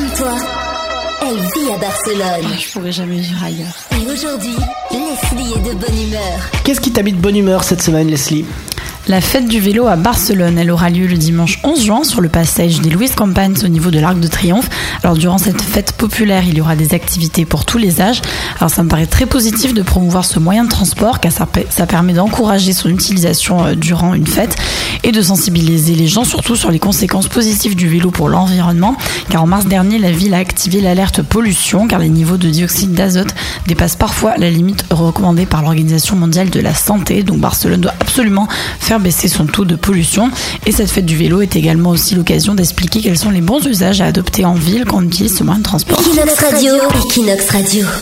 Comme toi, elle vit à Barcelone. Je pourrais jamais vivre ailleurs. Et aujourd'hui, Leslie est de bonne humeur. Qu'est-ce qui t'habite de bonne humeur cette semaine, Leslie? La fête du vélo à Barcelone, elle aura lieu le dimanche 11 juin sur le passage des Louis Campagnes au niveau de l'Arc de Triomphe. Alors durant cette fête populaire, il y aura des activités pour tous les âges. Alors ça me paraît très positif de promouvoir ce moyen de transport car ça, ça permet d'encourager son utilisation euh, durant une fête et de sensibiliser les gens surtout sur les conséquences positives du vélo pour l'environnement. Car en mars dernier, la ville a activé l'alerte pollution car les niveaux de dioxyde d'azote dépassent parfois la limite recommandée par l'Organisation mondiale de la santé. Donc Barcelone doit absolument faire baisser son taux de pollution. Et cette fête du vélo est également aussi l'occasion d'expliquer quels sont les bons usages à adopter en ville quand on utilise ce moyen de transport. Equinox Radio.